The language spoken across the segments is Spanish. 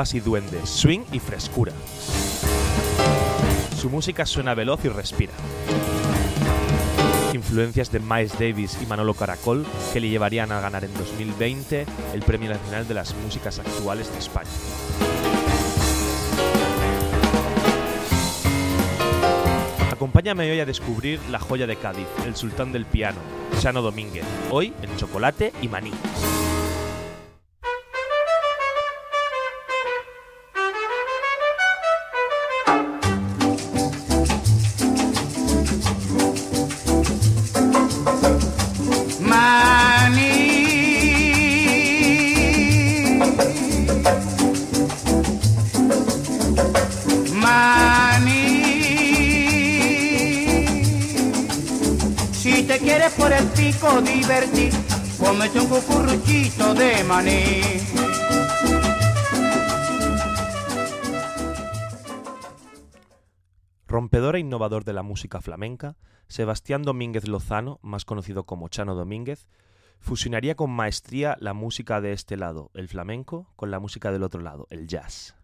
Y duendes, swing y frescura. Su música suena veloz y respira. Influencias de Miles Davis y Manolo Caracol que le llevarían a ganar en 2020 el Premio Nacional de las Músicas Actuales de España. Acompáñame hoy a descubrir la joya de Cádiz, el sultán del piano, Chano Domínguez, hoy en Chocolate y Maní. De maní. Rompedor e innovador de la música flamenca, Sebastián Domínguez Lozano, más conocido como Chano Domínguez, fusionaría con maestría la música de este lado, el flamenco, con la música del otro lado, el jazz.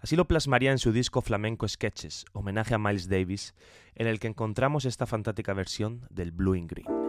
Así lo plasmaría en su disco Flamenco Sketches, homenaje a Miles Davis, en el que encontramos esta fantástica versión del Blue in Green.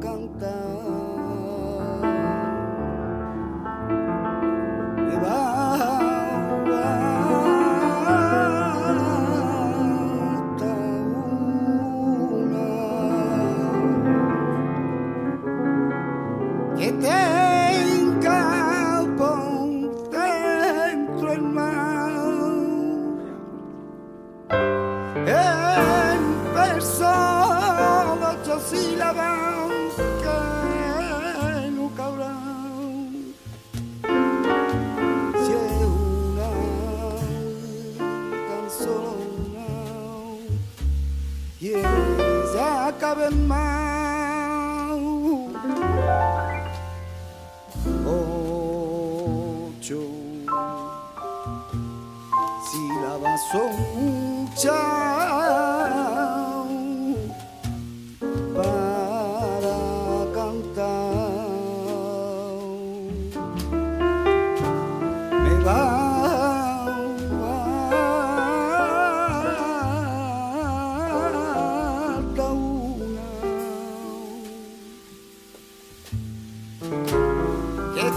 cantar.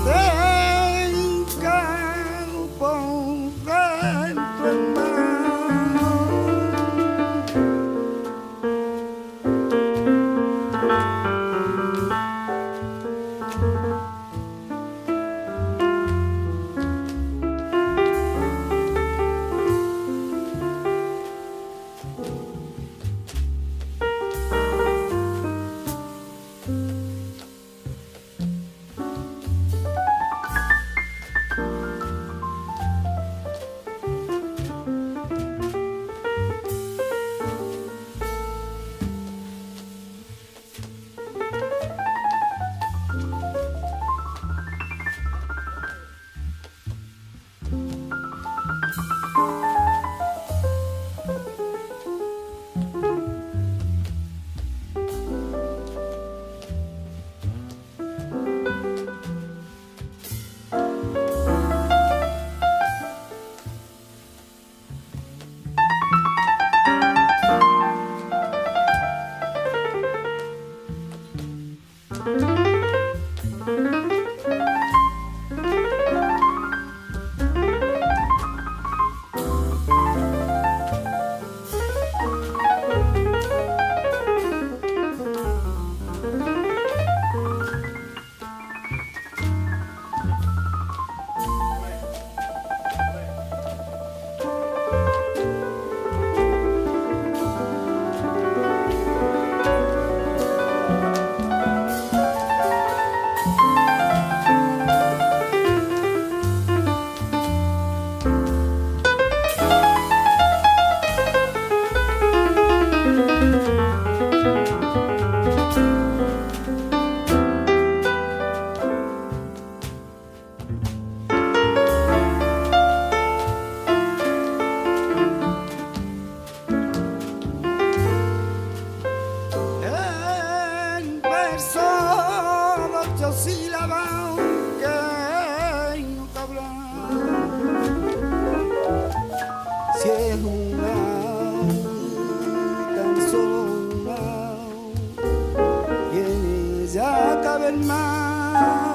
Yeah. good my.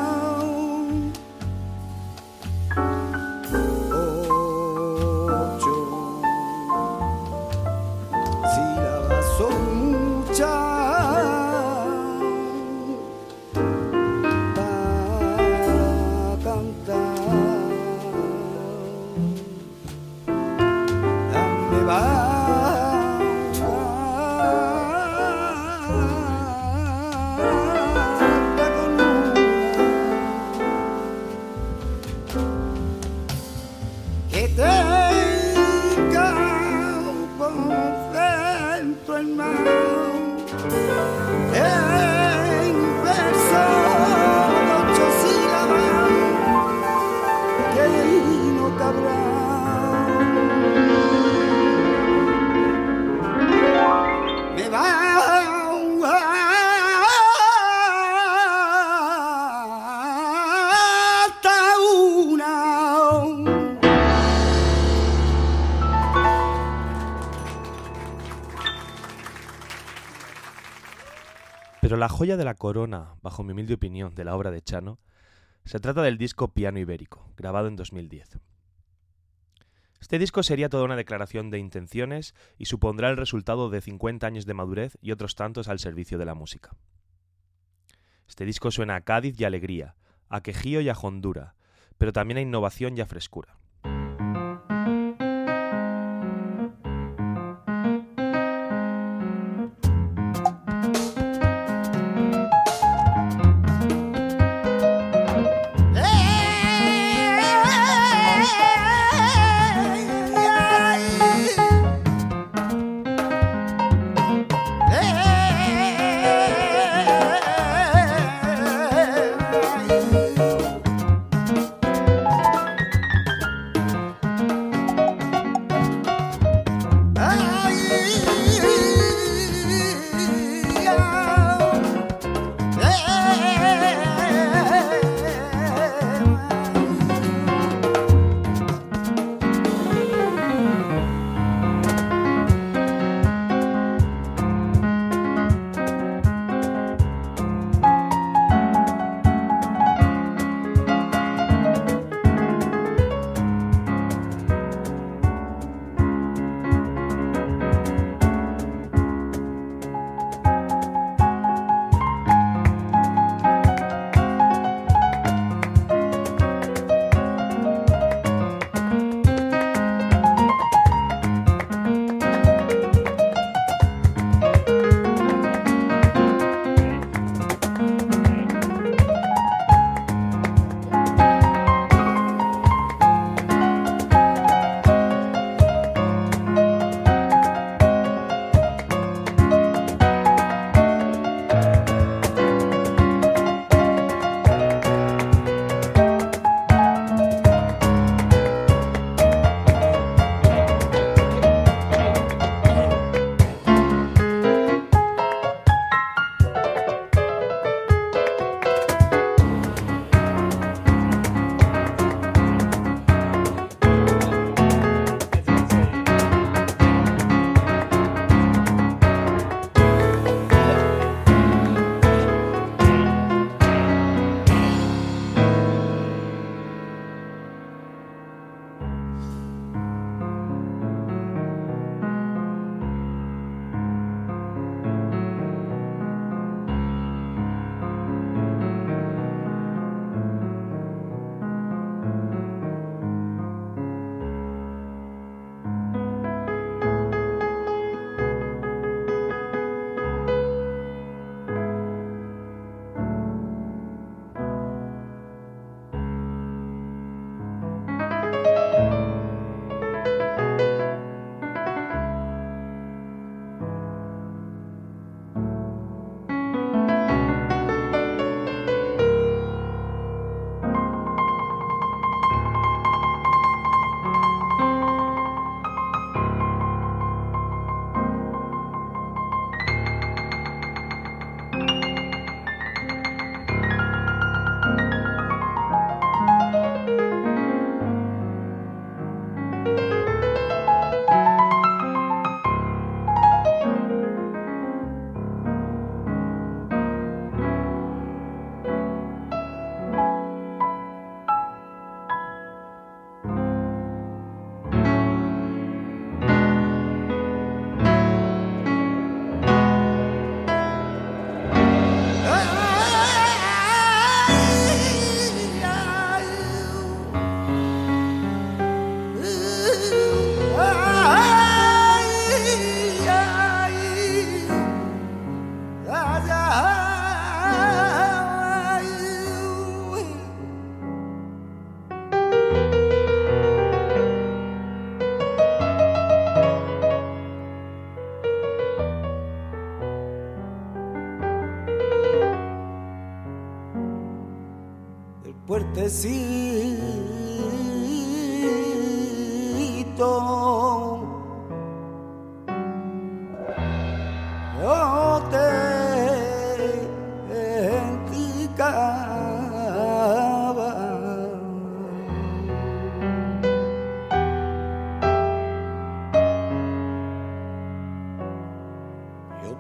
La joya de la corona, bajo mi humilde opinión, de la obra de Chano, se trata del disco Piano Ibérico, grabado en 2010. Este disco sería toda una declaración de intenciones y supondrá el resultado de 50 años de madurez y otros tantos al servicio de la música. Este disco suena a Cádiz y alegría, a quejío y a hondura, pero también a innovación y a frescura.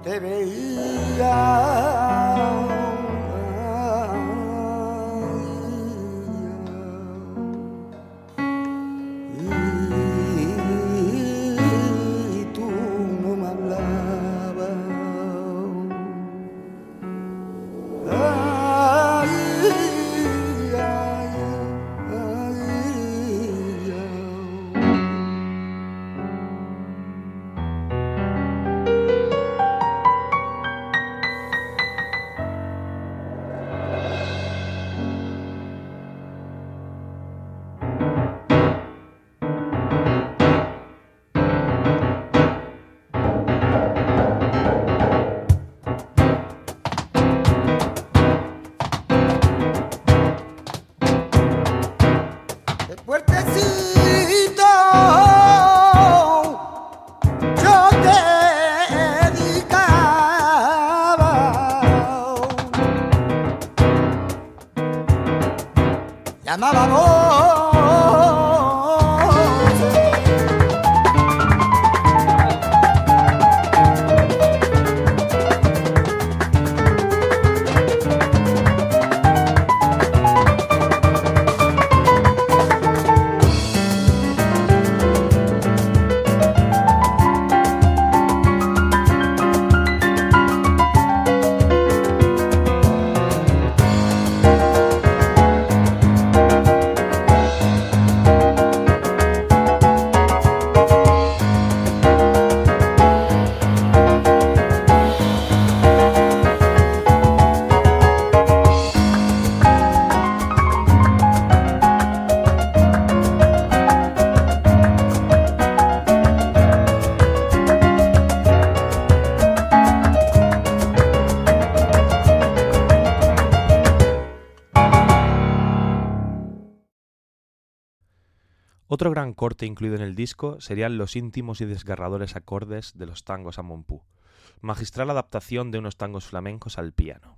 Te veía. Otro gran corte incluido en el disco serían los íntimos y desgarradores acordes de los tangos a Monpú, magistral adaptación de unos tangos flamencos al piano.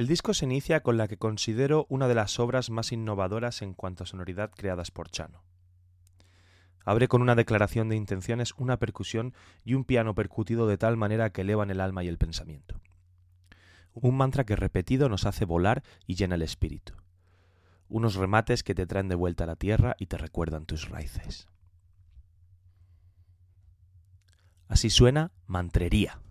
El disco se inicia con la que considero una de las obras más innovadoras en cuanto a sonoridad creadas por Chano. Abre con una declaración de intenciones, una percusión y un piano percutido de tal manera que elevan el alma y el pensamiento. Un mantra que repetido nos hace volar y llena el espíritu. Unos remates que te traen de vuelta a la tierra y te recuerdan tus raíces. Así suena mantrería.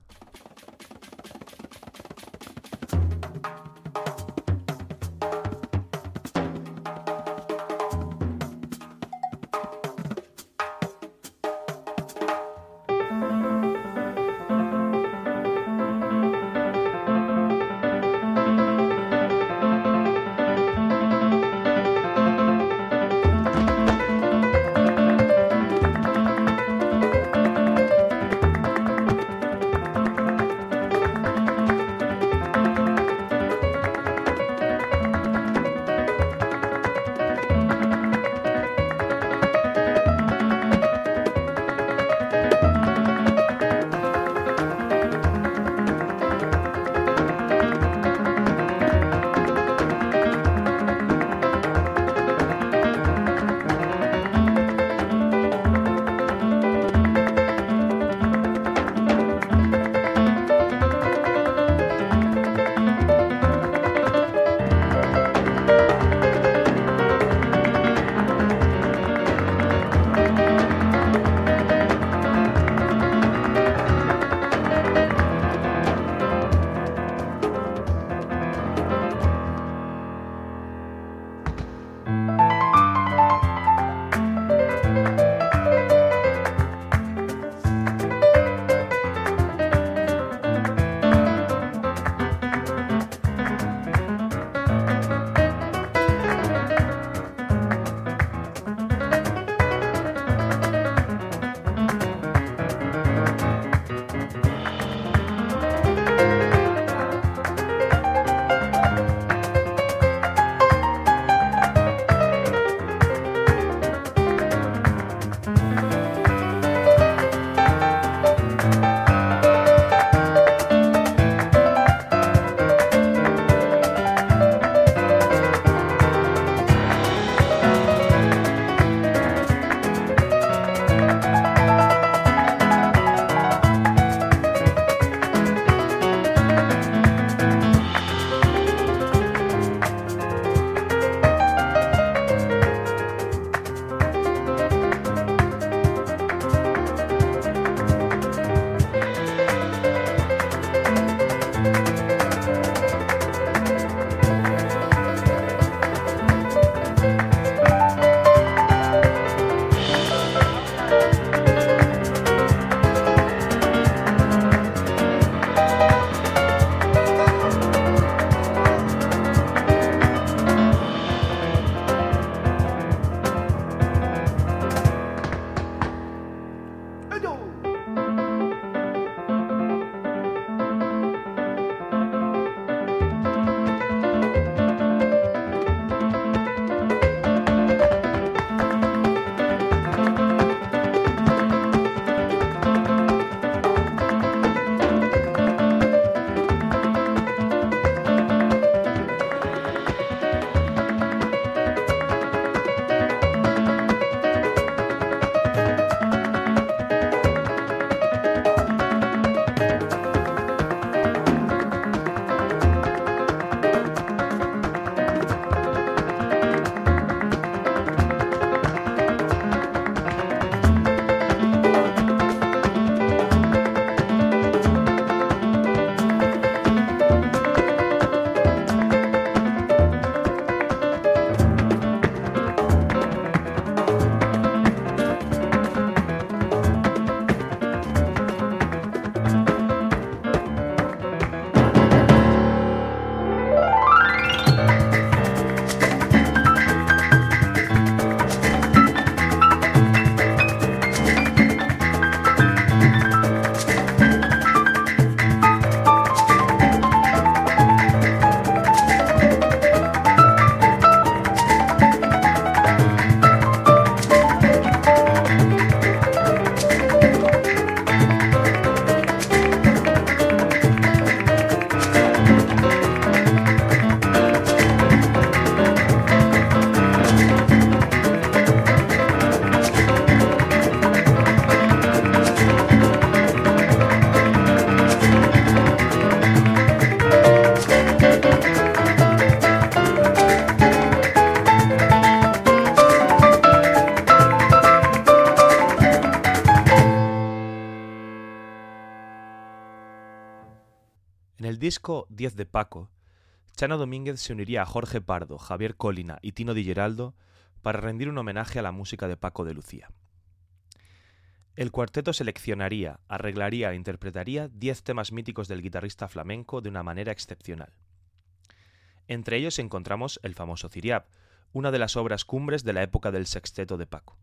Disco 10 de Paco, Chano Domínguez se uniría a Jorge Pardo, Javier Colina y Tino Di Geraldo para rendir un homenaje a la música de Paco de Lucía. El cuarteto seleccionaría, arreglaría e interpretaría 10 temas míticos del guitarrista flamenco de una manera excepcional. Entre ellos encontramos el famoso Ciriab, una de las obras cumbres de la época del sexteto de Paco.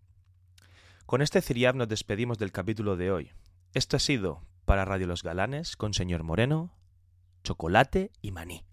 Con este Ciriab nos despedimos del capítulo de hoy. Esto ha sido para Radio Los Galanes con señor Moreno, chocolate y maní.